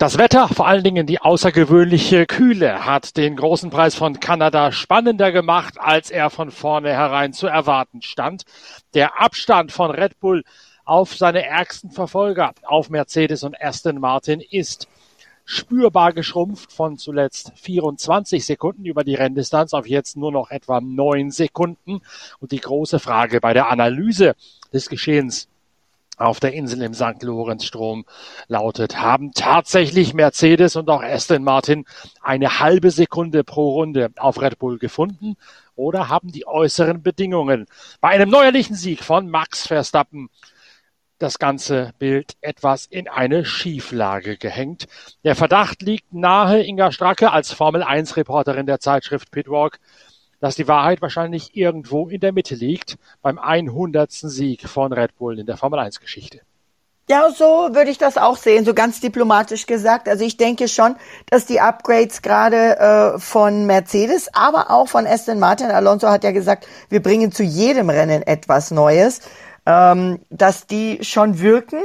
Das Wetter, vor allen Dingen die außergewöhnliche Kühle, hat den großen Preis von Kanada spannender gemacht, als er von vornherein zu erwarten stand. Der Abstand von Red Bull auf seine ärgsten Verfolger, auf Mercedes und Aston Martin, ist spürbar geschrumpft von zuletzt 24 Sekunden über die Renndistanz auf jetzt nur noch etwa neun Sekunden. Und die große Frage bei der Analyse des Geschehens auf der Insel im St. Lorenz-Strom lautet, haben tatsächlich Mercedes und auch Aston Martin eine halbe Sekunde pro Runde auf Red Bull gefunden oder haben die äußeren Bedingungen bei einem neuerlichen Sieg von Max Verstappen das ganze Bild etwas in eine Schieflage gehängt. Der Verdacht liegt nahe Inga Stracke als Formel 1 Reporterin der Zeitschrift Pitwalk, dass die Wahrheit wahrscheinlich irgendwo in der Mitte liegt beim 100. Sieg von Red Bull in der Formel 1 Geschichte. Ja, so würde ich das auch sehen, so ganz diplomatisch gesagt. Also ich denke schon, dass die Upgrades gerade äh, von Mercedes, aber auch von Aston Martin, Alonso hat ja gesagt, wir bringen zu jedem Rennen etwas Neues ähm, dass die schon wirken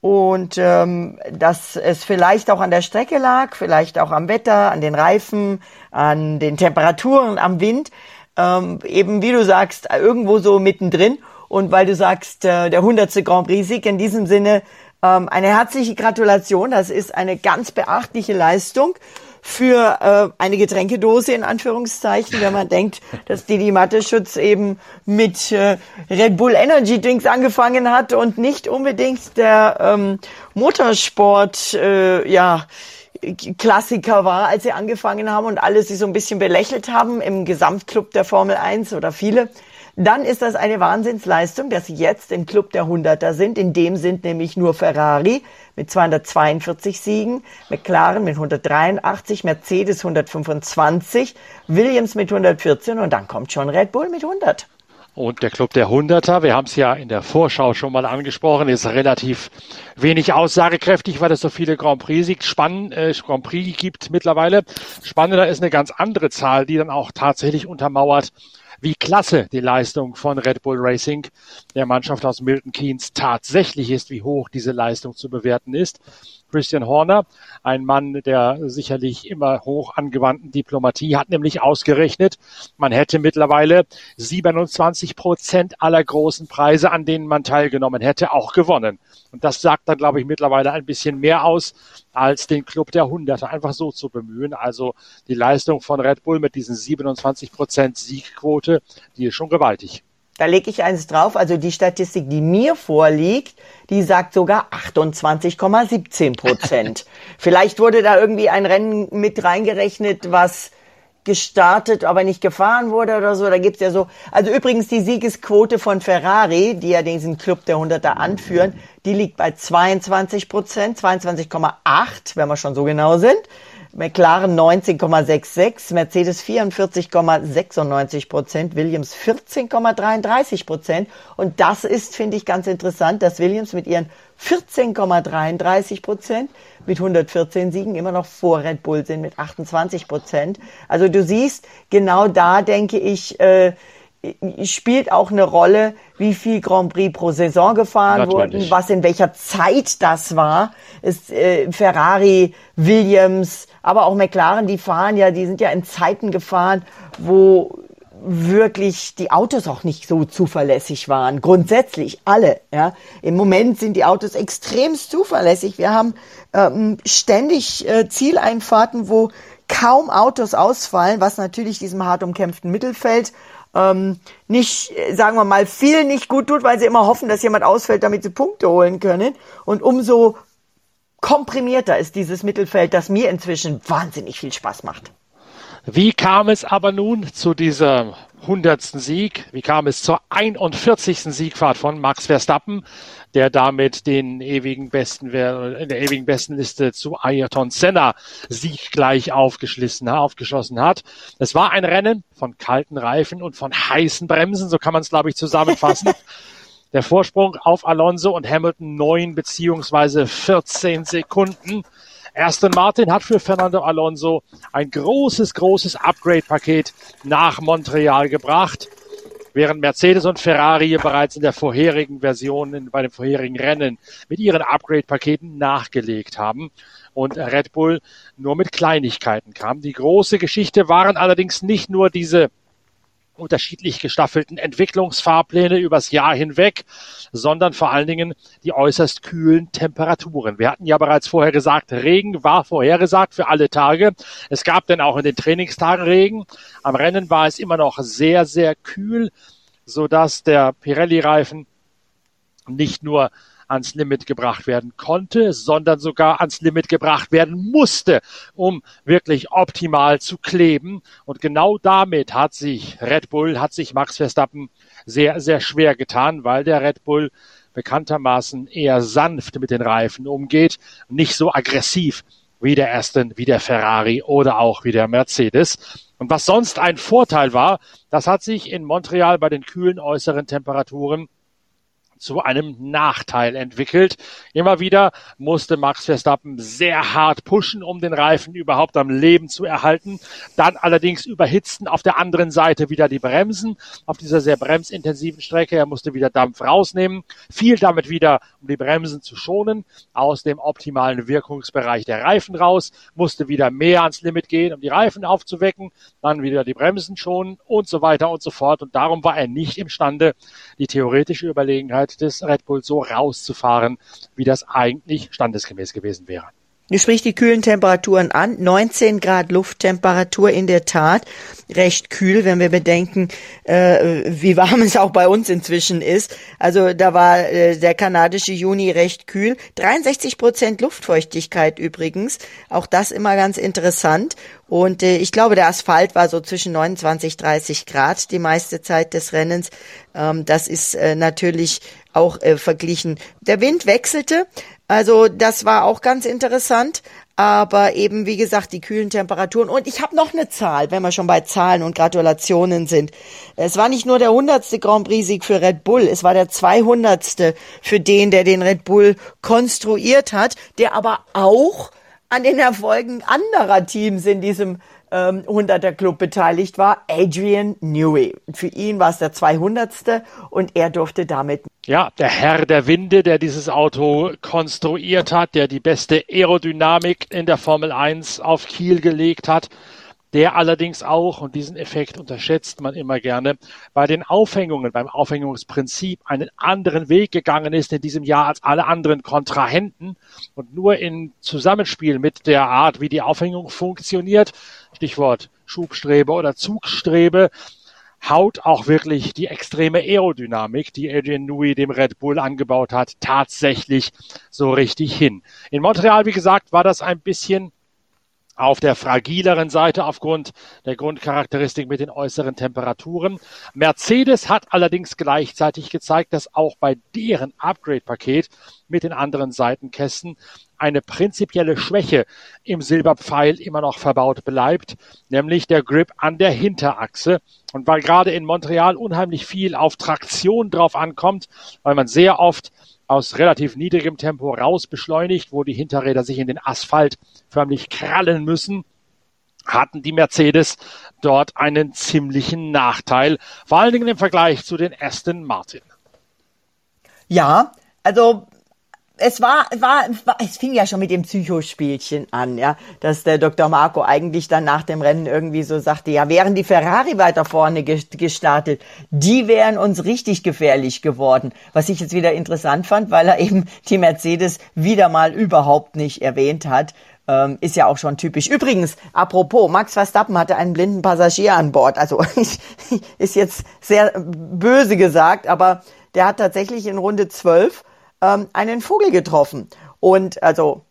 und ähm, dass es vielleicht auch an der Strecke lag, vielleicht auch am Wetter, an den Reifen, an den Temperaturen, am Wind, ähm, eben wie du sagst, irgendwo so mittendrin. Und weil du sagst, äh, der 100. Grand Prix-Sieg in diesem Sinne, ähm, eine herzliche Gratulation, das ist eine ganz beachtliche Leistung für äh, eine Getränkedose in Anführungszeichen, wenn man denkt, dass Didi Matteschutz eben mit äh, Red Bull Energy Drinks angefangen hat und nicht unbedingt der ähm, Motorsport, äh, ja, Klassiker war, als sie angefangen haben und alle sie so ein bisschen belächelt haben im Gesamtclub der Formel 1 oder viele dann ist das eine Wahnsinnsleistung, dass sie jetzt im Club der Hunderter sind. In dem sind nämlich nur Ferrari mit 242 Siegen, McLaren mit 183, Mercedes 125, Williams mit 114 und dann kommt schon Red Bull mit 100. Und der Club der Hunderter, wir haben es ja in der Vorschau schon mal angesprochen, ist relativ wenig aussagekräftig, weil es so viele Grand Prix, Spann, äh, Grand Prix gibt mittlerweile. Spannender ist eine ganz andere Zahl, die dann auch tatsächlich untermauert, wie klasse die Leistung von Red Bull Racing, der Mannschaft aus Milton Keynes, tatsächlich ist, wie hoch diese Leistung zu bewerten ist. Christian Horner, ein Mann der sicherlich immer hoch angewandten Diplomatie, hat nämlich ausgerechnet, man hätte mittlerweile 27 Prozent aller großen Preise, an denen man teilgenommen hätte, auch gewonnen. Und das sagt dann, glaube ich, mittlerweile ein bisschen mehr aus, als den Club der Hunderte einfach so zu bemühen. Also die Leistung von Red Bull mit diesen 27 Prozent Siegquote, die ist schon gewaltig. Da lege ich eins drauf. Also die Statistik, die mir vorliegt, die sagt sogar 28,17 Prozent. Vielleicht wurde da irgendwie ein Rennen mit reingerechnet, was gestartet, aber nicht gefahren wurde oder so. Da gibt's ja so. Also übrigens die Siegesquote von Ferrari, die ja diesen Club der Hunderter anführen, die liegt bei 22 Prozent, 22,8, wenn wir schon so genau sind. McLaren 19,66, Mercedes 44,96 Prozent, Williams 14,33 Prozent. Und das ist, finde ich, ganz interessant, dass Williams mit ihren 14,33 Prozent mit 114 Siegen immer noch vor Red Bull sind mit 28 Prozent. Also du siehst, genau da denke ich, äh, spielt auch eine Rolle, wie viel Grand Prix pro Saison gefahren Natürlich. wurden, was in welcher Zeit das war. Ist äh, Ferrari, Williams, aber auch McLaren, die fahren ja, die sind ja in Zeiten gefahren, wo wirklich die Autos auch nicht so zuverlässig waren. Grundsätzlich alle. Ja. Im Moment sind die Autos extremst zuverlässig. Wir haben ähm, ständig äh, Zieleinfahrten, wo kaum Autos ausfallen, was natürlich diesem hart umkämpften Mittelfeld ähm, nicht, sagen wir mal, viel nicht gut tut, weil sie immer hoffen, dass jemand ausfällt, damit sie Punkte holen können. Und umso komprimierter ist dieses Mittelfeld, das mir inzwischen wahnsinnig viel Spaß macht. Wie kam es aber nun zu dieser hundertsten Sieg? Wie kam es zur 41. Siegfahrt von Max Verstappen, der damit den ewigen Besten, in der ewigen Bestenliste zu Ayrton Senna sieggleich aufgeschlossen, aufgeschlossen hat? Es war ein Rennen von kalten Reifen und von heißen Bremsen, so kann man es, glaube ich, zusammenfassen. Der Vorsprung auf Alonso und Hamilton neun beziehungsweise 14 Sekunden. Aston Martin hat für Fernando Alonso ein großes, großes Upgrade-Paket nach Montreal gebracht. während Mercedes und Ferrari bereits in der vorherigen Version, bei den vorherigen Rennen mit ihren Upgrade-Paketen nachgelegt haben und Red Bull nur mit Kleinigkeiten kam. Die große Geschichte waren allerdings nicht nur diese unterschiedlich gestaffelten Entwicklungsfahrpläne übers Jahr hinweg, sondern vor allen Dingen die äußerst kühlen Temperaturen. Wir hatten ja bereits vorher gesagt, Regen war vorhergesagt für alle Tage. Es gab denn auch in den Trainingstagen Regen. Am Rennen war es immer noch sehr, sehr kühl, so dass der Pirelli-Reifen nicht nur ans Limit gebracht werden konnte, sondern sogar ans Limit gebracht werden musste, um wirklich optimal zu kleben. Und genau damit hat sich Red Bull, hat sich Max Verstappen sehr, sehr schwer getan, weil der Red Bull bekanntermaßen eher sanft mit den Reifen umgeht, nicht so aggressiv wie der Aston, wie der Ferrari oder auch wie der Mercedes. Und was sonst ein Vorteil war, das hat sich in Montreal bei den kühlen äußeren Temperaturen zu einem Nachteil entwickelt. Immer wieder musste Max Verstappen sehr hart pushen, um den Reifen überhaupt am Leben zu erhalten. Dann allerdings überhitzten auf der anderen Seite wieder die Bremsen auf dieser sehr bremsintensiven Strecke. Er musste wieder Dampf rausnehmen, fiel damit wieder, um die Bremsen zu schonen, aus dem optimalen Wirkungsbereich der Reifen raus, musste wieder mehr ans Limit gehen, um die Reifen aufzuwecken, dann wieder die Bremsen schonen und so weiter und so fort. Und darum war er nicht imstande, die theoretische Überlegenheit des Red Bull so rauszufahren, wie das eigentlich standesgemäß gewesen wäre. Du sprichst die kühlen Temperaturen an. 19 Grad Lufttemperatur in der Tat. Recht kühl, wenn wir bedenken, äh, wie warm es auch bei uns inzwischen ist. Also da war äh, der kanadische Juni recht kühl. 63 Prozent Luftfeuchtigkeit übrigens. Auch das immer ganz interessant. Und äh, ich glaube, der Asphalt war so zwischen 29, 30 Grad die meiste Zeit des Rennens. Ähm, das ist äh, natürlich auch äh, verglichen. Der Wind wechselte, also das war auch ganz interessant. Aber eben, wie gesagt, die kühlen Temperaturen. Und ich habe noch eine Zahl, wenn wir schon bei Zahlen und Gratulationen sind. Es war nicht nur der hundertste Grand Prix-Sieg für Red Bull, es war der zweihundertste für den, der den Red Bull konstruiert hat, der aber auch an den Erfolgen anderer Teams in diesem ähm, 100er Club beteiligt war, Adrian Newey. Für ihn war es der 200. und er durfte damit ja, der Herr der Winde, der dieses Auto konstruiert hat, der die beste Aerodynamik in der Formel 1 auf Kiel gelegt hat, der allerdings auch, und diesen Effekt unterschätzt man immer gerne, bei den Aufhängungen, beim Aufhängungsprinzip einen anderen Weg gegangen ist in diesem Jahr als alle anderen Kontrahenten. Und nur in Zusammenspiel mit der Art, wie die Aufhängung funktioniert, Stichwort Schubstrebe oder Zugstrebe, haut auch wirklich die extreme Aerodynamik, die Adrian Newey dem Red Bull angebaut hat, tatsächlich so richtig hin. In Montreal, wie gesagt, war das ein bisschen auf der fragileren Seite aufgrund der Grundcharakteristik mit den äußeren Temperaturen. Mercedes hat allerdings gleichzeitig gezeigt, dass auch bei deren Upgrade-Paket mit den anderen Seitenkästen eine prinzipielle Schwäche im Silberpfeil immer noch verbaut bleibt, nämlich der Grip an der Hinterachse. Und weil gerade in Montreal unheimlich viel auf Traktion drauf ankommt, weil man sehr oft aus relativ niedrigem Tempo raus beschleunigt, wo die Hinterräder sich in den Asphalt förmlich krallen müssen, hatten die Mercedes dort einen ziemlichen Nachteil, vor allen Dingen im Vergleich zu den Aston Martin. Ja, also es war, war, es fing ja schon mit dem Psychospielchen an, ja, dass der Dr. Marco eigentlich dann nach dem Rennen irgendwie so sagte, ja, wären die Ferrari weiter vorne gestartet, die wären uns richtig gefährlich geworden. Was ich jetzt wieder interessant fand, weil er eben die Mercedes wieder mal überhaupt nicht erwähnt hat. Ähm, ist ja auch schon typisch. Übrigens, apropos, Max Verstappen hatte einen blinden Passagier an Bord. Also ist jetzt sehr böse gesagt, aber der hat tatsächlich in Runde 12 ähm, einen Vogel getroffen. Und also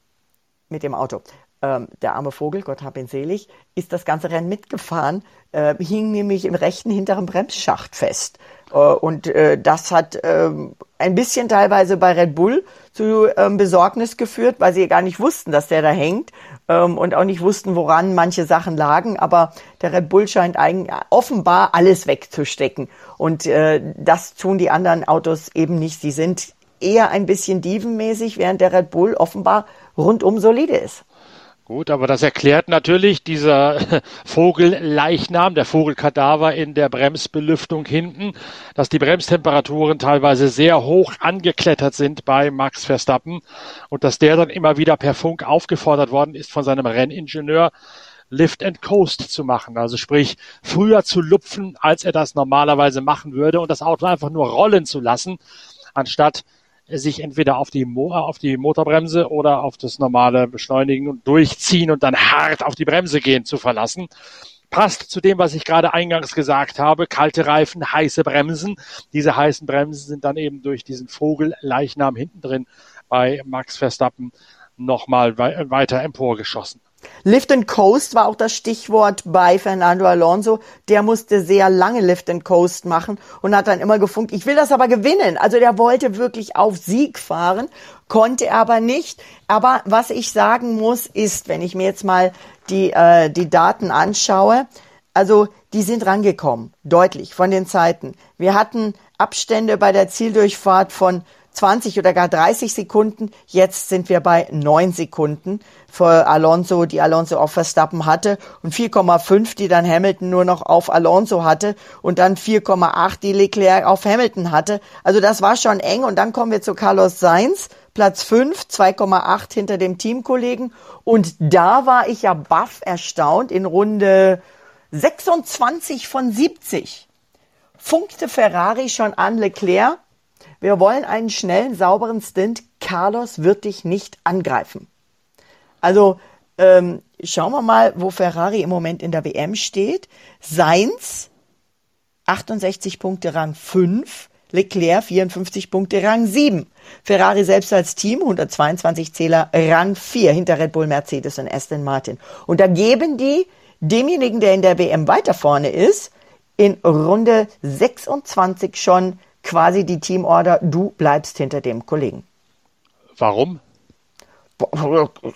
mit dem Auto. Ähm, der arme Vogel, Gott hab ihn selig, ist das ganze Rennen mitgefahren, äh, hing nämlich im rechten hinteren Bremsschacht fest. Äh, und äh, das hat äh, ein bisschen teilweise bei Red Bull zu ähm, Besorgnis geführt, weil sie gar nicht wussten, dass der da hängt ähm, und auch nicht wussten, woran manche Sachen lagen. Aber der Red Bull scheint eigentlich offenbar alles wegzustecken. Und äh, das tun die anderen Autos eben nicht. Sie sind eher ein bisschen dievenmäßig, während der Red Bull offenbar rundum solide ist. Gut, aber das erklärt natürlich dieser Vogelleichnam, der Vogelkadaver in der Bremsbelüftung hinten, dass die Bremstemperaturen teilweise sehr hoch angeklettert sind bei Max Verstappen und dass der dann immer wieder per Funk aufgefordert worden ist von seinem Renningenieur, Lift and Coast zu machen. Also sprich, früher zu lupfen, als er das normalerweise machen würde und das Auto einfach nur rollen zu lassen, anstatt sich entweder auf die, Mo auf die Motorbremse oder auf das normale Beschleunigen und Durchziehen und dann hart auf die Bremse gehen zu verlassen. Passt zu dem, was ich gerade eingangs gesagt habe. Kalte Reifen, heiße Bremsen. Diese heißen Bremsen sind dann eben durch diesen Vogelleichnam hinten drin bei Max Verstappen nochmal weiter emporgeschossen. Lift and Coast war auch das Stichwort bei Fernando Alonso. Der musste sehr lange Lift and Coast machen und hat dann immer gefunkt, ich will das aber gewinnen. Also der wollte wirklich auf Sieg fahren, konnte er aber nicht. Aber was ich sagen muss, ist, wenn ich mir jetzt mal die, äh, die Daten anschaue, also die sind rangekommen, deutlich von den Zeiten. Wir hatten Abstände bei der Zieldurchfahrt von 20 oder gar 30 Sekunden. Jetzt sind wir bei 9 Sekunden für Alonso, die Alonso auf Verstappen hatte und 4,5, die dann Hamilton nur noch auf Alonso hatte und dann 4,8, die Leclerc auf Hamilton hatte. Also das war schon eng und dann kommen wir zu Carlos Sainz, Platz 5, 2,8 hinter dem Teamkollegen und da war ich ja baff erstaunt in Runde 26 von 70 funkte Ferrari schon an Leclerc wir wollen einen schnellen, sauberen Stint. Carlos wird dich nicht angreifen. Also ähm, schauen wir mal, wo Ferrari im Moment in der WM steht. Seins 68 Punkte Rang 5, Leclerc 54 Punkte Rang 7. Ferrari selbst als Team 122 Zähler Rang 4 hinter Red Bull, Mercedes und Aston Martin. Und da geben die demjenigen, der in der WM weiter vorne ist, in Runde 26 schon quasi die Teamorder, du bleibst hinter dem Kollegen. Warum?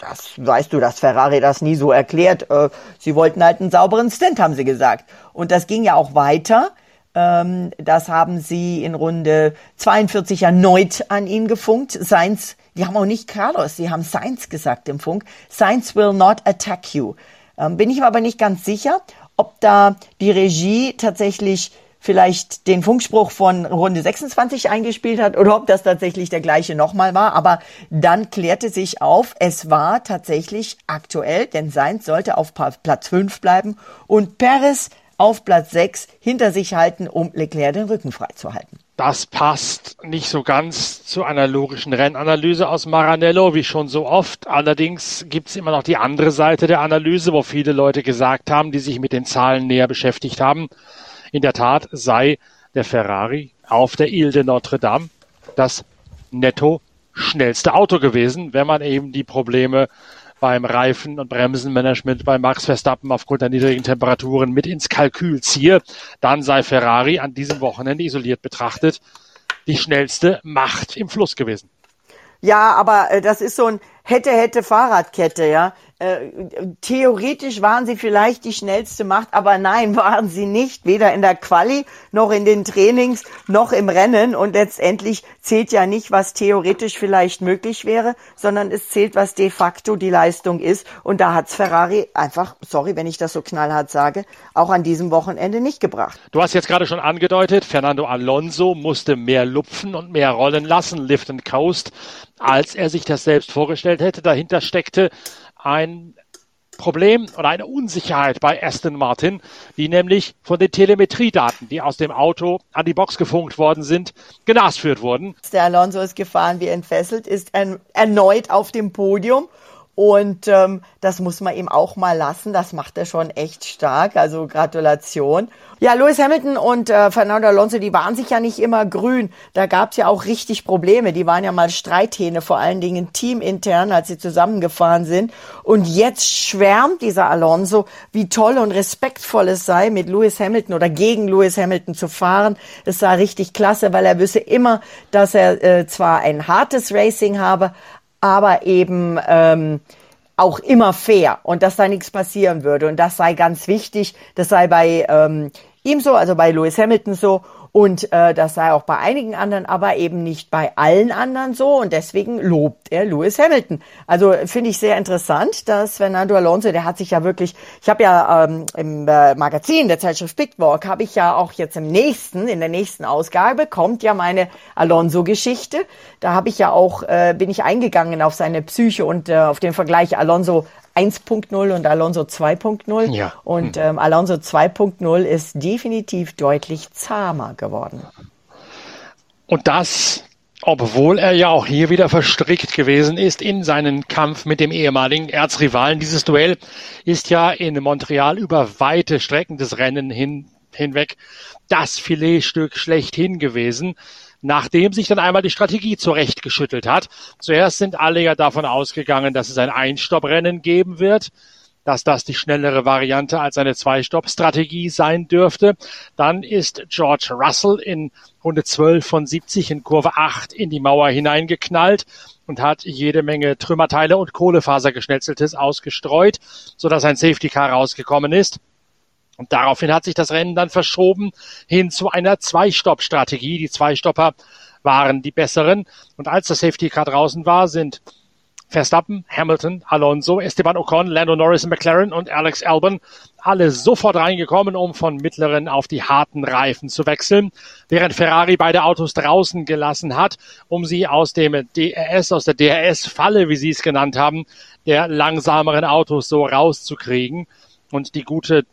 Das weißt du, dass Ferrari das nie so erklärt. Äh, sie wollten halt einen sauberen Stint, haben sie gesagt. Und das ging ja auch weiter. Ähm, das haben sie in Runde 42 erneut an ihn gefunkt. Sainz, die haben auch nicht Carlos, sie haben Sainz gesagt im Funk. Sainz will not attack you. Ähm, bin ich mir aber nicht ganz sicher, ob da die Regie tatsächlich vielleicht den Funkspruch von Runde 26 eingespielt hat oder ob das tatsächlich der gleiche nochmal war. Aber dann klärte sich auf, es war tatsächlich aktuell, denn Sainz sollte auf Platz 5 bleiben und Perez auf Platz 6 hinter sich halten, um Leclerc den Rücken freizuhalten. Das passt nicht so ganz zu einer logischen Rennanalyse aus Maranello, wie schon so oft. Allerdings gibt es immer noch die andere Seite der Analyse, wo viele Leute gesagt haben, die sich mit den Zahlen näher beschäftigt haben, in der Tat sei der Ferrari auf der Ile de Notre Dame das netto schnellste Auto gewesen, wenn man eben die Probleme beim Reifen- und Bremsenmanagement bei Max Verstappen aufgrund der niedrigen Temperaturen mit ins Kalkül ziehe, dann sei Ferrari an diesem Wochenende isoliert betrachtet die schnellste Macht im Fluss gewesen. Ja, aber äh, das ist so ein hätte, hätte Fahrradkette, ja. Äh, theoretisch waren sie vielleicht die schnellste Macht, aber nein, waren sie nicht, weder in der Quali noch in den Trainings noch im Rennen. Und letztendlich zählt ja nicht, was theoretisch vielleicht möglich wäre, sondern es zählt, was de facto die Leistung ist. Und da hat's Ferrari einfach, sorry, wenn ich das so knallhart sage, auch an diesem Wochenende nicht gebracht. Du hast jetzt gerade schon angedeutet, Fernando Alonso musste mehr lupfen und mehr rollen lassen, Lift and Coast, als er sich das selbst vorgestellt hätte. Dahinter steckte ein Problem oder eine Unsicherheit bei Aston Martin, die nämlich von den Telemetriedaten, die aus dem Auto an die Box gefunkt worden sind, genasführt wurden. Der Alonso ist gefahren wie entfesselt, ist erneut auf dem Podium und ähm, das muss man ihm auch mal lassen. Das macht er schon echt stark. Also Gratulation. Ja, Lewis Hamilton und äh, Fernando Alonso, die waren sich ja nicht immer grün. Da gab's ja auch richtig Probleme. Die waren ja mal Streithähne, vor allen Dingen teamintern, als sie zusammengefahren sind. Und jetzt schwärmt dieser Alonso, wie toll und respektvoll es sei, mit Lewis Hamilton oder gegen Lewis Hamilton zu fahren. Es sei richtig klasse, weil er wüsste immer, dass er äh, zwar ein hartes Racing habe, aber eben ähm, auch immer fair und dass da nichts passieren würde. Und das sei ganz wichtig. Das sei bei ähm, ihm so, also bei Lewis Hamilton so. Und äh, das sei auch bei einigen anderen, aber eben nicht bei allen anderen so. Und deswegen lobt er Lewis Hamilton. Also finde ich sehr interessant, dass Fernando Alonso, der hat sich ja wirklich, ich habe ja ähm, im äh, Magazin der Zeitschrift Pitwalk, habe ich ja auch jetzt im nächsten, in der nächsten Ausgabe, kommt ja meine Alonso-Geschichte. Da habe ich ja auch, äh, bin ich eingegangen auf seine Psyche und äh, auf den Vergleich Alonso 1.0 und Alonso 2.0. Ja. Und hm. ähm, Alonso 2.0 ist definitiv deutlich zahmer geworden. Und das, obwohl er ja auch hier wieder verstrickt gewesen ist in seinen Kampf mit dem ehemaligen Erzrivalen. Dieses Duell ist ja in Montreal über weite Strecken des Rennen hin, hinweg das Filetstück schlechthin gewesen nachdem sich dann einmal die Strategie zurechtgeschüttelt hat. Zuerst sind alle ja davon ausgegangen, dass es ein Einstopprennen geben wird dass das die schnellere Variante als eine Zwei-Stopp-Strategie sein dürfte. Dann ist George Russell in Runde 12 von 70 in Kurve 8 in die Mauer hineingeknallt und hat jede Menge Trümmerteile und Kohlefasergeschnetzeltes ausgestreut, sodass ein Safety Car rausgekommen ist. Und daraufhin hat sich das Rennen dann verschoben hin zu einer Zwei-Stopp-Strategie. Die Zwei-Stopper waren die besseren. Und als das Safety Car draußen war, sind Verstappen, Hamilton, Alonso, Esteban Ocon, Lando Norris, McLaren und Alex Albon alle sofort reingekommen, um von mittleren auf die harten Reifen zu wechseln, während Ferrari beide Autos draußen gelassen hat, um sie aus dem DRS, aus der DRS-Falle, wie sie es genannt haben, der langsameren Autos so rauszukriegen und die gute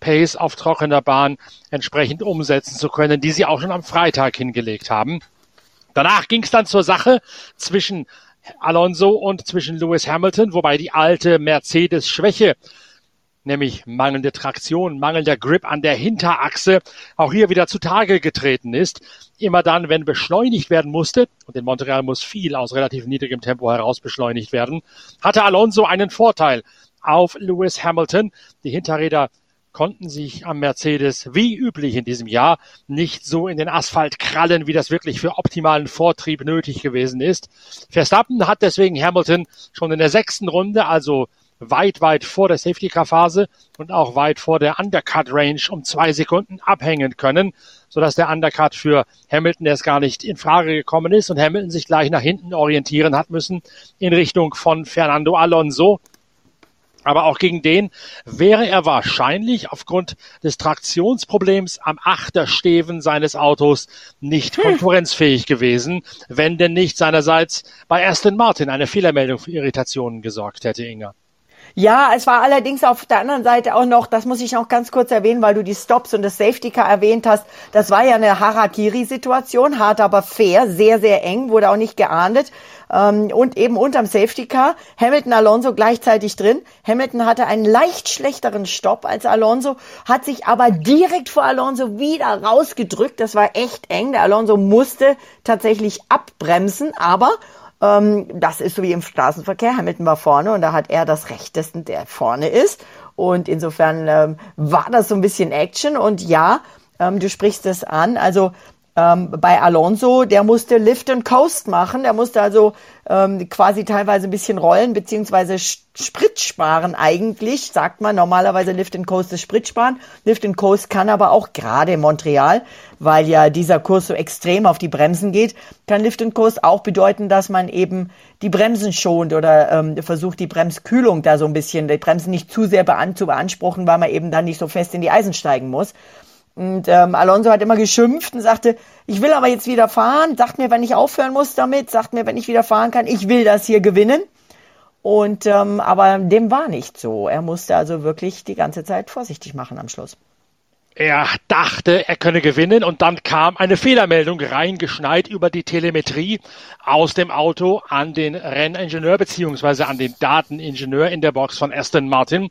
Pace auf trockener Bahn entsprechend umsetzen zu können, die sie auch schon am Freitag hingelegt haben. Danach ging es dann zur Sache zwischen Alonso und zwischen Lewis Hamilton, wobei die alte Mercedes-Schwäche, nämlich mangelnde Traktion, mangelnder Grip an der Hinterachse, auch hier wieder zutage getreten ist. Immer dann, wenn beschleunigt werden musste, und in Montreal muss viel aus relativ niedrigem Tempo heraus beschleunigt werden, hatte Alonso einen Vorteil auf Lewis Hamilton. Die Hinterräder konnten sich am Mercedes wie üblich in diesem Jahr nicht so in den Asphalt krallen, wie das wirklich für optimalen Vortrieb nötig gewesen ist. Verstappen hat deswegen Hamilton schon in der sechsten Runde, also weit, weit vor der Safety-Car-Phase und auch weit vor der Undercut-Range um zwei Sekunden abhängen können, sodass der Undercut für Hamilton erst gar nicht in Frage gekommen ist und Hamilton sich gleich nach hinten orientieren hat müssen in Richtung von Fernando Alonso. Aber auch gegen den wäre er wahrscheinlich aufgrund des Traktionsproblems am Achtersteven seines Autos nicht hm. konkurrenzfähig gewesen, wenn denn nicht seinerseits bei Aston Martin eine Fehlermeldung für Irritationen gesorgt hätte, Inga. Ja, es war allerdings auf der anderen Seite auch noch, das muss ich noch ganz kurz erwähnen, weil du die Stops und das Safety Car erwähnt hast. Das war ja eine Harakiri-Situation, hart aber fair, sehr, sehr eng, wurde auch nicht geahndet. Ähm, und eben unterm Safety Car Hamilton Alonso gleichzeitig drin. Hamilton hatte einen leicht schlechteren Stopp als Alonso, hat sich aber direkt vor Alonso wieder rausgedrückt. Das war echt eng. Der Alonso musste tatsächlich abbremsen, aber das ist so wie im Straßenverkehr. Hamilton war vorne und da hat er das Rechtesten, der vorne ist. Und insofern ähm, war das so ein bisschen Action. Und ja, ähm, du sprichst es an. Also ähm, bei Alonso, der musste Lift and Coast machen, der musste also ähm, quasi teilweise ein bisschen rollen, beziehungsweise Sprit sparen eigentlich, sagt man normalerweise Lift and Coast ist Sprit sparen. Lift and Coast kann aber auch gerade in Montreal, weil ja dieser Kurs so extrem auf die Bremsen geht, kann Lift and Coast auch bedeuten, dass man eben die Bremsen schont oder ähm, versucht, die Bremskühlung da so ein bisschen, die Bremsen nicht zu sehr zu beanspruchen, weil man eben dann nicht so fest in die Eisen steigen muss. Und ähm, Alonso hat immer geschimpft und sagte, ich will aber jetzt wieder fahren, sagt mir, wenn ich aufhören muss damit, sagt mir, wenn ich wieder fahren kann, ich will das hier gewinnen. Und ähm, aber dem war nicht so. Er musste also wirklich die ganze Zeit vorsichtig machen am Schluss. Er dachte, er könne gewinnen und dann kam eine Fehlermeldung reingeschneit über die Telemetrie aus dem Auto an den Renningenieur beziehungsweise an den Dateningenieur in der Box von Aston Martin.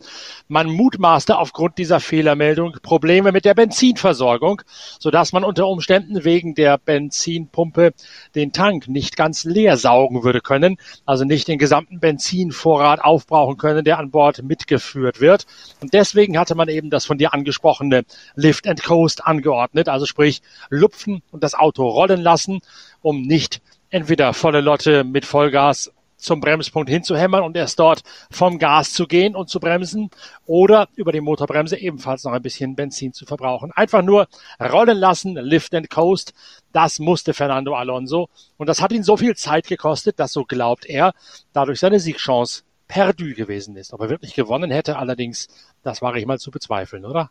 Man mutmaßte aufgrund dieser Fehlermeldung Probleme mit der Benzinversorgung, sodass man unter Umständen wegen der Benzinpumpe den Tank nicht ganz leer saugen würde können, also nicht den gesamten Benzinvorrat aufbrauchen können, der an Bord mitgeführt wird. Und deswegen hatte man eben das von dir angesprochene Lift and Coast angeordnet, also sprich lupfen und das Auto rollen lassen, um nicht entweder volle Lotte mit Vollgas zum Bremspunkt hinzuhämmern und erst dort vom Gas zu gehen und zu bremsen oder über die Motorbremse ebenfalls noch ein bisschen Benzin zu verbrauchen. Einfach nur rollen lassen, lift and coast. Das musste Fernando Alonso und das hat ihn so viel Zeit gekostet, dass so glaubt er, dadurch seine Siegchance perdu gewesen ist. Ob er wirklich gewonnen hätte, allerdings, das wage ich mal zu bezweifeln, oder?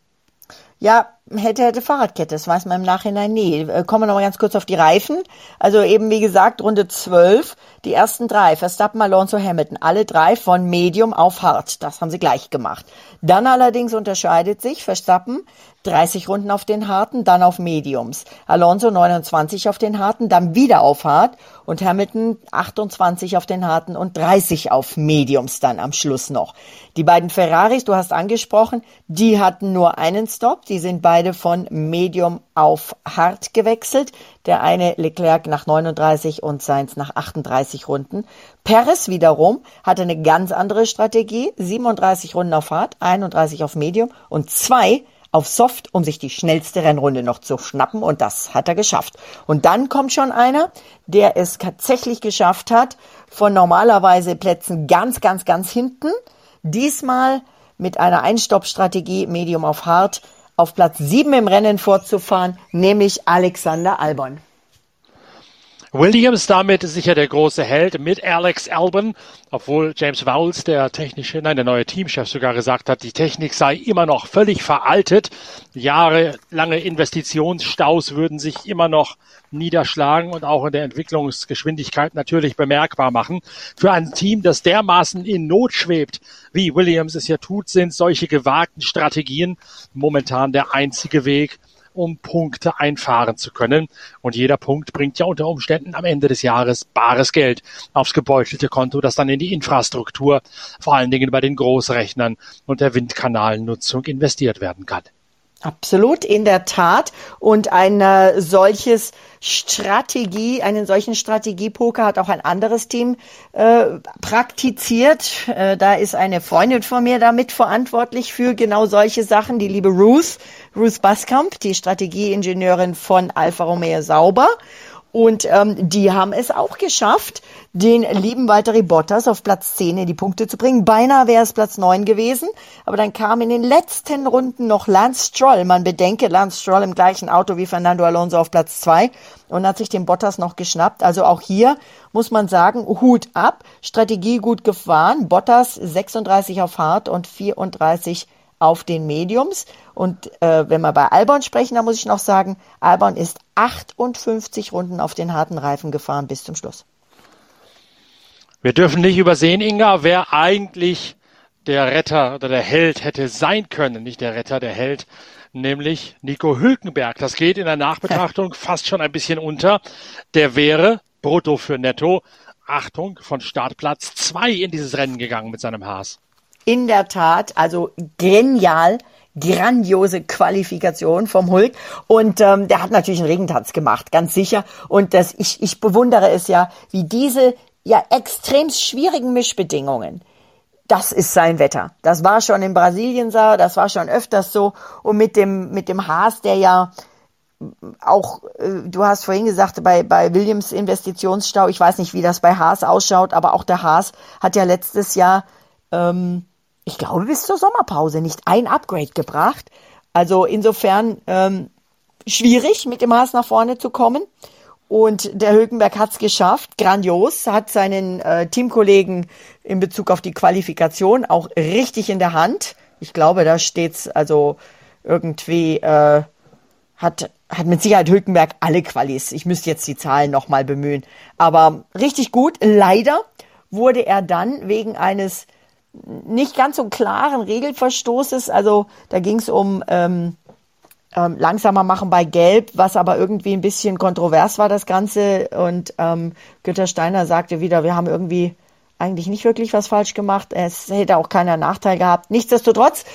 Ja, hätte, hätte Fahrradkette, das weiß man im Nachhinein nie. Äh, kommen wir noch mal ganz kurz auf die Reifen. Also eben, wie gesagt, Runde 12, die ersten drei, Verstappen, Alonso, Hamilton, alle drei von Medium auf Hard. Das haben sie gleich gemacht. Dann allerdings unterscheidet sich Verstappen 30 Runden auf den Harten, dann auf Mediums. Alonso 29 auf den Harten, dann wieder auf Hart und Hamilton 28 auf den Harten und 30 auf Mediums dann am Schluss noch. Die beiden Ferraris, du hast angesprochen, die hatten nur einen Stop, die sind beide von Medium auf Hart gewechselt. Der eine Leclerc nach 39 und Sainz nach 38 Runden. Perez wiederum hatte eine ganz andere Strategie, 37 Runden auf Hart, 31 auf Medium und zwei auf Soft, um sich die schnellste Rennrunde noch zu schnappen und das hat er geschafft. Und dann kommt schon einer, der es tatsächlich geschafft hat, von normalerweise Plätzen ganz, ganz, ganz hinten, diesmal mit einer Einstoppstrategie Medium auf Hard auf Platz 7 im Rennen fortzufahren, nämlich Alexander Albon. Williams damit sicher der große Held mit Alex Albon, obwohl James Vowles, der technische, nein, der neue Teamchef sogar gesagt hat, die Technik sei immer noch völlig veraltet. Jahrelange Investitionsstaus würden sich immer noch niederschlagen und auch in der Entwicklungsgeschwindigkeit natürlich bemerkbar machen. Für ein Team, das dermaßen in Not schwebt, wie Williams es ja tut, sind solche gewagten Strategien momentan der einzige Weg, um Punkte einfahren zu können. Und jeder Punkt bringt ja unter Umständen am Ende des Jahres bares Geld aufs gebeutelte Konto, das dann in die Infrastruktur, vor allen Dingen bei den Großrechnern und der Windkanalnutzung investiert werden kann. Absolut, in der Tat. Und ein äh, solches Strategie, einen solchen Strategiepoker hat auch ein anderes Team äh, praktiziert. Äh, da ist eine Freundin von mir damit verantwortlich für genau solche Sachen, die liebe Ruth, Ruth Baskamp, die Strategieingenieurin von Alfa Romeo Sauber. Und ähm, die haben es auch geschafft, den lieben Valtteri Bottas auf Platz 10 in die Punkte zu bringen. Beinahe wäre es Platz 9 gewesen, aber dann kam in den letzten Runden noch Lance Stroll. Man bedenke, Lance Stroll im gleichen Auto wie Fernando Alonso auf Platz 2 und hat sich den Bottas noch geschnappt. Also auch hier muss man sagen, Hut ab, Strategie gut gefahren. Bottas 36 auf Hard und 34 auf den Mediums. Und äh, wenn wir bei Albon sprechen, dann muss ich noch sagen, Albon ist 58 Runden auf den harten Reifen gefahren bis zum Schluss. Wir dürfen nicht übersehen, Inga, wer eigentlich der Retter oder der Held hätte sein können, nicht der Retter, der Held, nämlich Nico Hülkenberg. Das geht in der Nachbetrachtung fast schon ein bisschen unter. Der wäre brutto für netto, Achtung, von Startplatz zwei in dieses Rennen gegangen mit seinem Haas in der Tat, also genial, grandiose Qualifikation vom Hulk. Und ähm, der hat natürlich einen Regentanz gemacht, ganz sicher. Und das, ich, ich bewundere es ja, wie diese ja extrem schwierigen Mischbedingungen, das ist sein Wetter. Das war schon in Brasilien so, das war schon öfters so. Und mit dem, mit dem Haas, der ja auch, äh, du hast vorhin gesagt, bei, bei Williams Investitionsstau, ich weiß nicht, wie das bei Haas ausschaut, aber auch der Haas hat ja letztes Jahr ähm, ich glaube, bis zur Sommerpause nicht ein Upgrade gebracht. Also insofern ähm, schwierig, mit dem Haas nach vorne zu kommen. Und der Hülkenberg hat es geschafft, grandios, hat seinen äh, Teamkollegen in Bezug auf die Qualifikation auch richtig in der Hand. Ich glaube, da steht's also irgendwie, äh, hat, hat mit Sicherheit Hülkenberg alle Qualis. Ich müsste jetzt die Zahlen nochmal bemühen. Aber richtig gut. Leider wurde er dann wegen eines nicht ganz so klaren Regelverstoßes. Also da ging es um ähm, ähm, langsamer machen bei Gelb, was aber irgendwie ein bisschen kontrovers war, das Ganze. Und ähm, Günter Steiner sagte wieder, wir haben irgendwie eigentlich nicht wirklich was falsch gemacht. Es hätte auch keiner Nachteil gehabt. Nichtsdestotrotz,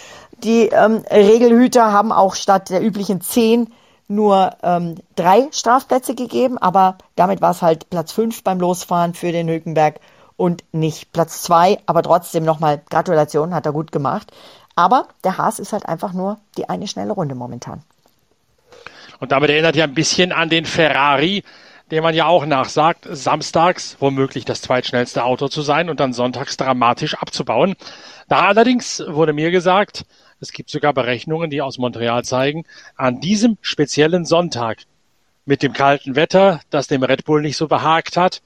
die ähm, Regelhüter haben auch statt der üblichen zehn nur ähm, drei Strafplätze gegeben, aber damit war es halt Platz fünf beim Losfahren für den Hülkenberg und nicht Platz zwei. Aber trotzdem nochmal Gratulation, hat er gut gemacht. Aber der Haas ist halt einfach nur die eine schnelle Runde momentan. Und damit erinnert ja ein bisschen an den Ferrari, dem man ja auch nachsagt, samstags womöglich das zweitschnellste Auto zu sein und dann sonntags dramatisch abzubauen. Da allerdings wurde mir gesagt, es gibt sogar Berechnungen, die aus Montreal zeigen, an diesem speziellen Sonntag mit dem kalten Wetter, das dem Red Bull nicht so behagt hat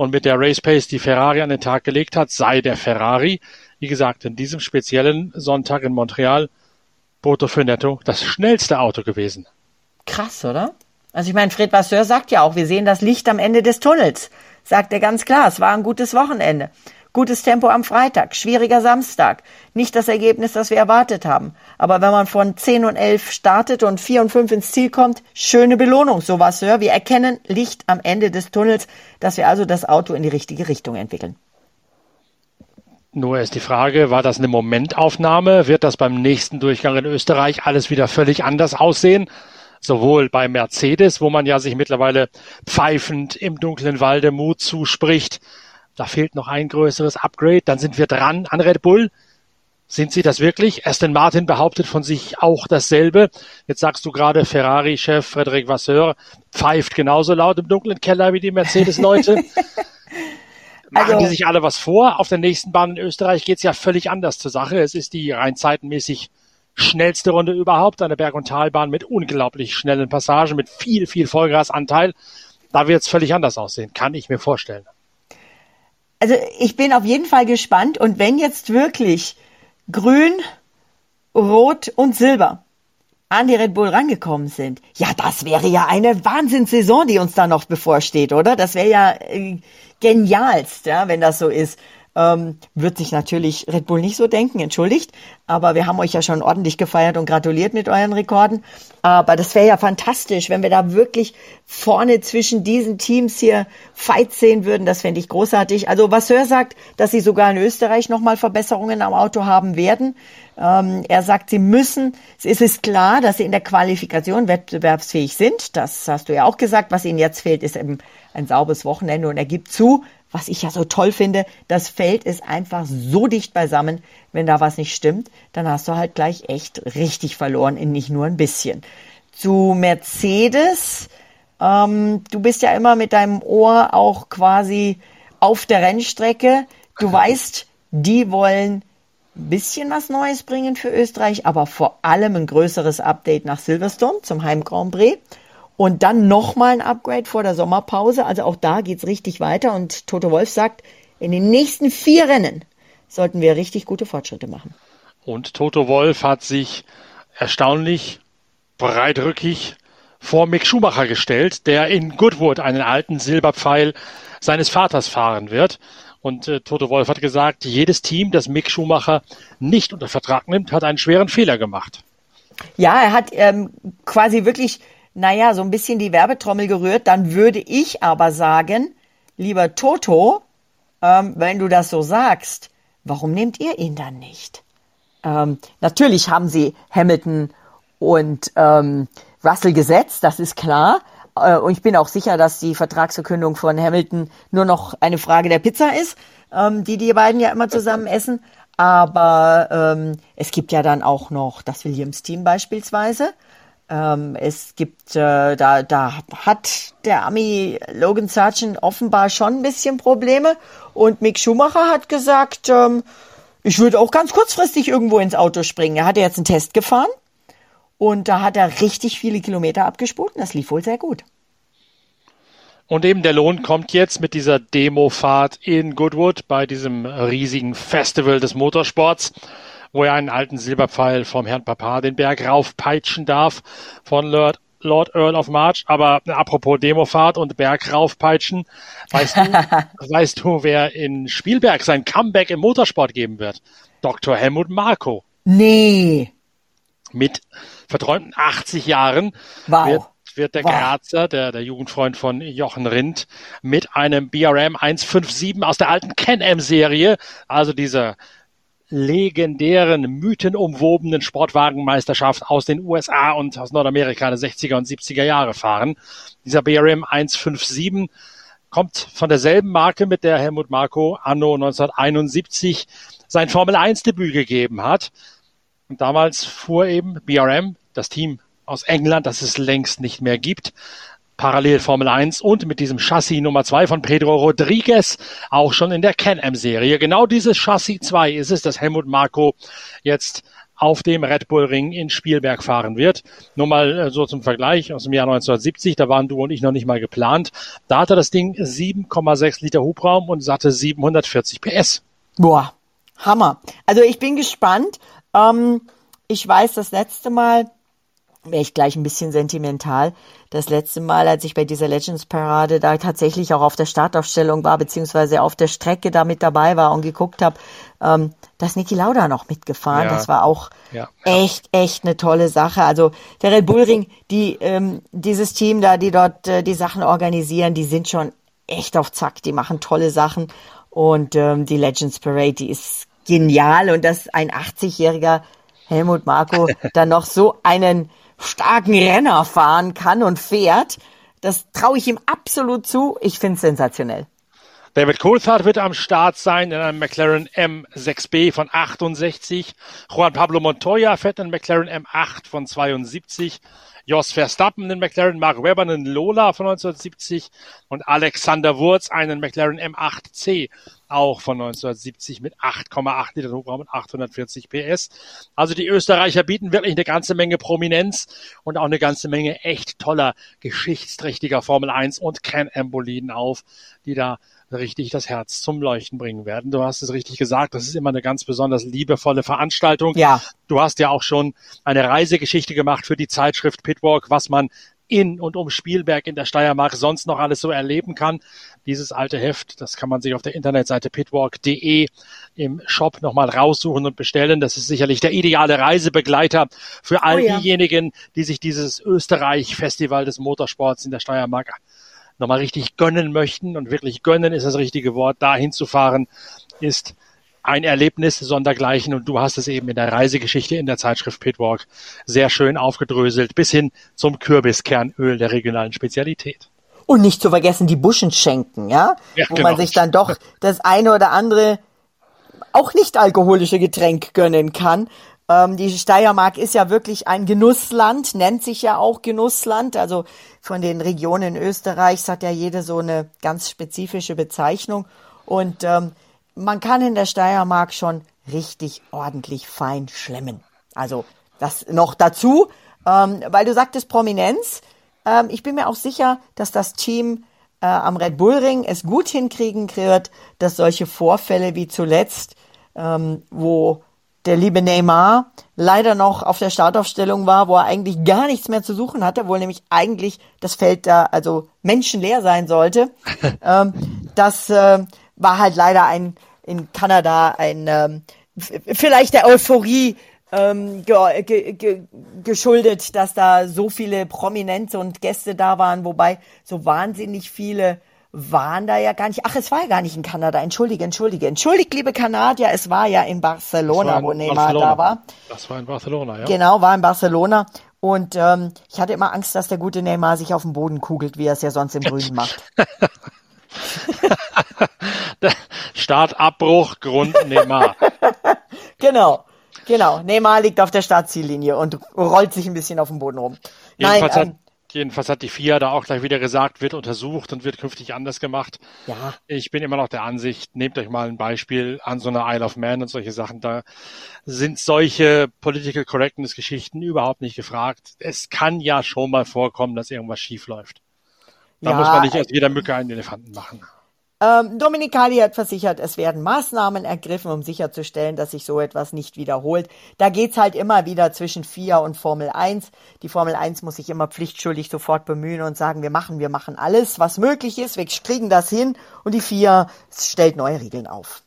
und mit der Race Pace, die Ferrari an den Tag gelegt hat, sei der Ferrari, wie gesagt, in diesem speziellen Sonntag in Montreal Boto Finetto das schnellste Auto gewesen. Krass, oder? Also ich meine, Fred Vasseur sagt ja auch, wir sehen das Licht am Ende des Tunnels. Sagt er ganz klar, es war ein gutes Wochenende. Gutes Tempo am Freitag, schwieriger Samstag. Nicht das Ergebnis, das wir erwartet haben. Aber wenn man von 10 und 11 startet und 4 und 5 ins Ziel kommt, schöne Belohnung, so Vasseur. Wir erkennen Licht am Ende des Tunnels, dass wir also das Auto in die richtige Richtung entwickeln. Nur ist die Frage, war das eine Momentaufnahme? Wird das beim nächsten Durchgang in Österreich alles wieder völlig anders aussehen? Sowohl bei Mercedes, wo man ja sich mittlerweile pfeifend im dunklen Walde Mut zuspricht. Da fehlt noch ein größeres Upgrade. Dann sind wir dran an Red Bull. Sind sie das wirklich? Aston Martin behauptet von sich auch dasselbe. Jetzt sagst du gerade, Ferrari-Chef Frederic Vasseur pfeift genauso laut im dunklen Keller wie die Mercedes-Leute. Machen also, die sich alle was vor? Auf der nächsten Bahn in Österreich geht's ja völlig anders zur Sache. Es ist die rein zeitenmäßig schnellste Runde überhaupt, eine Berg- und Talbahn mit unglaublich schnellen Passagen, mit viel, viel Vollgasanteil. Da wird's völlig anders aussehen, kann ich mir vorstellen. Also ich bin auf jeden Fall gespannt und wenn jetzt wirklich Grün, Rot und Silber an die Red Bull rangekommen sind, ja, das wäre ja eine Wahnsinnssaison, die uns da noch bevorsteht, oder? Das wäre ja äh, genialst, ja, wenn das so ist. Ähm, wird sich natürlich Red Bull nicht so denken, entschuldigt. Aber wir haben euch ja schon ordentlich gefeiert und gratuliert mit euren Rekorden. Aber das wäre ja fantastisch, wenn wir da wirklich vorne zwischen diesen Teams hier Fights sehen würden. Das fände ich großartig. Also was Sir sagt, dass sie sogar in Österreich nochmal Verbesserungen am Auto haben werden. Ähm, er sagt, sie müssen, es ist klar, dass sie in der Qualifikation wettbewerbsfähig sind. Das hast du ja auch gesagt. Was ihnen jetzt fehlt, ist eben ein sauberes Wochenende. Und er gibt zu, was ich ja so toll finde, das Feld ist einfach so dicht beisammen. Wenn da was nicht stimmt, dann hast du halt gleich echt richtig verloren, in nicht nur ein bisschen. Zu Mercedes, ähm, du bist ja immer mit deinem Ohr auch quasi auf der Rennstrecke. Du weißt, die wollen ein bisschen was Neues bringen für Österreich, aber vor allem ein größeres Update nach Silverstone zum Heim Grand Prix. Und dann nochmal ein Upgrade vor der Sommerpause. Also auch da geht's richtig weiter. Und Toto Wolf sagt, in den nächsten vier Rennen sollten wir richtig gute Fortschritte machen. Und Toto Wolf hat sich erstaunlich breitrückig vor Mick Schumacher gestellt, der in Goodwood einen alten Silberpfeil seines Vaters fahren wird. Und äh, Toto Wolf hat gesagt, jedes Team, das Mick Schumacher nicht unter Vertrag nimmt, hat einen schweren Fehler gemacht. Ja, er hat ähm, quasi wirklich naja, so ein bisschen die Werbetrommel gerührt, dann würde ich aber sagen, lieber Toto, ähm, wenn du das so sagst, warum nehmt ihr ihn dann nicht? Ähm, natürlich haben sie Hamilton und ähm, Russell gesetzt, das ist klar. Äh, und ich bin auch sicher, dass die Vertragsverkündung von Hamilton nur noch eine Frage der Pizza ist, ähm, die die beiden ja immer zusammen essen. Aber ähm, es gibt ja dann auch noch das Williams-Team beispielsweise. Ähm, es gibt, äh, da, da hat der Ami Logan Sargent offenbar schon ein bisschen Probleme. Und Mick Schumacher hat gesagt, ähm, ich würde auch ganz kurzfristig irgendwo ins Auto springen. Er hatte jetzt einen Test gefahren und da hat er richtig viele Kilometer abgespult und das lief wohl sehr gut. Und eben der Lohn kommt jetzt mit dieser Demofahrt in Goodwood bei diesem riesigen Festival des Motorsports wo er einen alten Silberpfeil vom Herrn Papa den Berg raufpeitschen darf von Lord, Lord Earl of March. Aber apropos Demofahrt und Berg raufpeitschen, weißt du, weißt du, wer in Spielberg sein Comeback im Motorsport geben wird? Dr. Helmut Marko. Nee. Mit verträumten 80 Jahren wow. wird wird der wow. Grazer, der, der Jugendfreund von Jochen Rindt, mit einem BRM 157 aus der alten Can-Am-Serie, also dieser legendären, mythenumwobenen Sportwagenmeisterschaft aus den USA und aus Nordamerika der 60er und 70er Jahre fahren. Dieser BRM 157 kommt von derselben Marke, mit der Helmut Marko anno 1971 sein Formel 1 Debüt gegeben hat. Und damals fuhr eben BRM, das Team aus England, das es längst nicht mehr gibt, parallel Formel 1 und mit diesem Chassis Nummer 2 von Pedro Rodriguez auch schon in der Can-Am-Serie. Genau dieses Chassis 2 ist es, das Helmut Marko jetzt auf dem Red Bull Ring in Spielberg fahren wird. Nur mal äh, so zum Vergleich aus dem Jahr 1970, da waren du und ich noch nicht mal geplant. Da hatte das Ding 7,6 Liter Hubraum und hatte 740 PS. Boah, Hammer. Also ich bin gespannt. Ähm, ich weiß, das letzte Mal wäre ich gleich ein bisschen sentimental. Das letzte Mal, als ich bei dieser Legends Parade da tatsächlich auch auf der Startaufstellung war, beziehungsweise auf der Strecke da mit dabei war und geguckt habe, ähm, da ist Niki Lauda noch mitgefahren. Ja. Das war auch ja. echt, echt eine tolle Sache. Also der Red Bull Ring, die, ähm, dieses Team da, die dort äh, die Sachen organisieren, die sind schon echt auf Zack. Die machen tolle Sachen. Und ähm, die Legends Parade, die ist genial. Und dass ein 80-jähriger Helmut Marko dann noch so einen starken Renner fahren kann und fährt. Das traue ich ihm absolut zu. Ich finde es sensationell. David Coulthard wird am Start sein in einem McLaren M6B von 68. Juan Pablo Montoya fährt einen McLaren M8 von 72. Jos Verstappen einen McLaren Mark Webber einen Lola von 1970 und Alexander Wurz einen McLaren M8C auch von 1970 mit 8,8 Liter Hubraum und 840 PS. Also die Österreicher bieten wirklich eine ganze Menge Prominenz und auch eine ganze Menge echt toller, geschichtsträchtiger Formel 1 und Can-Am-Boliden auf, die da richtig das Herz zum Leuchten bringen werden. Du hast es richtig gesagt, das ist immer eine ganz besonders liebevolle Veranstaltung. Ja. Du hast ja auch schon eine Reisegeschichte gemacht für die Zeitschrift Pitwalk, was man in und um Spielberg in der Steiermark sonst noch alles so erleben kann. Dieses alte Heft, das kann man sich auf der Internetseite pitwalk.de im Shop nochmal raussuchen und bestellen. Das ist sicherlich der ideale Reisebegleiter für all oh ja. diejenigen, die sich dieses Österreich-Festival des Motorsports in der Steiermark nochmal richtig gönnen möchten. Und wirklich gönnen ist das richtige Wort. Da hinzufahren ist ein Erlebnis sondergleichen und du hast es eben in der Reisegeschichte in der Zeitschrift Pitwalk sehr schön aufgedröselt bis hin zum Kürbiskernöl der regionalen Spezialität. Und nicht zu vergessen die Buschenschenken, ja, ja wo genau. man sich dann doch das eine oder andere auch nicht alkoholische Getränk gönnen kann. Ähm, die Steiermark ist ja wirklich ein Genussland, nennt sich ja auch Genussland. Also von den Regionen Österreichs hat ja jede so eine ganz spezifische Bezeichnung. Und ähm, man kann in der Steiermark schon richtig ordentlich fein schlemmen. Also das noch dazu, ähm, weil du sagtest Prominenz. Ähm, ich bin mir auch sicher, dass das Team äh, am Red Bull Ring es gut hinkriegen wird, dass solche Vorfälle wie zuletzt, ähm, wo der liebe Neymar leider noch auf der Startaufstellung war, wo er eigentlich gar nichts mehr zu suchen hatte, wo nämlich eigentlich das Feld da also menschenleer sein sollte. ähm, das äh, war halt leider ein in Kanada ein ähm, vielleicht der Euphorie ähm, ge ge ge geschuldet, dass da so viele Prominente und Gäste da waren, wobei so wahnsinnig viele waren da ja gar nicht. Ach, es war ja gar nicht in Kanada. Entschuldige, entschuldige. Entschuldigt, liebe Kanadier, es war ja in Barcelona, in wo Neymar da war. Das war in Barcelona, ja. Genau, war in Barcelona. Und ähm, ich hatte immer Angst, dass der gute Neymar sich auf den Boden kugelt, wie er es ja sonst im Grünen macht. Startabbruch, Grund Neymar. genau, genau. Neymar liegt auf der Startziellinie und rollt sich ein bisschen auf dem Boden rum. Jedenfalls Nein, ähm, Jedenfalls hat die FIA da auch gleich wieder gesagt, wird untersucht und wird künftig anders gemacht. Ja. Ich bin immer noch der Ansicht, nehmt euch mal ein Beispiel an so einer Isle of Man und solche Sachen. Da sind solche Political Correctness Geschichten überhaupt nicht gefragt. Es kann ja schon mal vorkommen, dass irgendwas schief läuft. Da ja, muss man nicht aus jeder Mücke einen Elefanten machen. Ähm, Dominikali hat versichert, es werden Maßnahmen ergriffen, um sicherzustellen, dass sich so etwas nicht wiederholt. Da geht's halt immer wieder zwischen FIA und Formel 1. Die Formel 1 muss sich immer pflichtschuldig sofort bemühen und sagen, wir machen, wir machen alles, was möglich ist, wir kriegen das hin und die FIA stellt neue Regeln auf.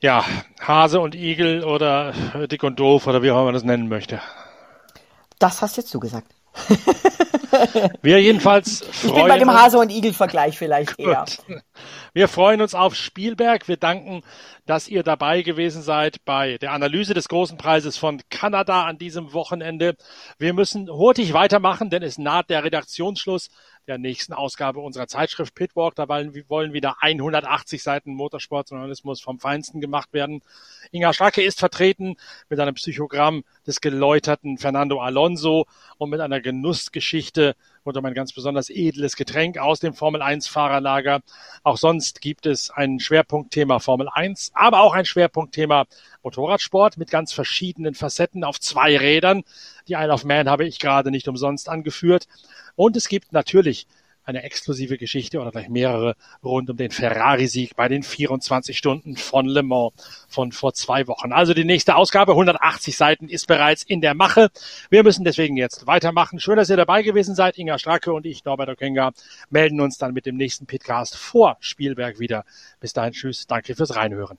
Ja, Hase und Igel oder dick und doof oder wie auch immer man das nennen möchte. Das hast jetzt du gesagt. Wir jedenfalls freuen Ich bin bei dem Hase- und Igel-Vergleich vielleicht Gut. eher. Wir freuen uns auf Spielberg. Wir danken, dass ihr dabei gewesen seid bei der Analyse des großen Preises von Kanada an diesem Wochenende. Wir müssen hurtig weitermachen, denn es naht der Redaktionsschluss. Der nächsten Ausgabe unserer Zeitschrift Pitwalk. Da wollen wieder 180 Seiten Motorsportjournalismus vom Feinsten gemacht werden. Inga Stracke ist vertreten mit einem Psychogramm des geläuterten Fernando Alonso und mit einer Genussgeschichte und um ein ganz besonders edles Getränk aus dem Formel 1 Fahrerlager. Auch sonst gibt es ein Schwerpunktthema Formel 1, aber auch ein Schwerpunktthema Motorradsport mit ganz verschiedenen Facetten auf zwei Rädern. Die Isle of Man habe ich gerade nicht umsonst angeführt. Und es gibt natürlich eine exklusive Geschichte oder vielleicht mehrere rund um den Ferrari-Sieg bei den 24 Stunden von Le Mans von vor zwei Wochen. Also die nächste Ausgabe, 180 Seiten, ist bereits in der Mache. Wir müssen deswegen jetzt weitermachen. Schön, dass ihr dabei gewesen seid. Inga Stracke und ich, Norbert Okenga, melden uns dann mit dem nächsten Pitcast vor Spielberg wieder. Bis dahin, tschüss. Danke fürs Reinhören.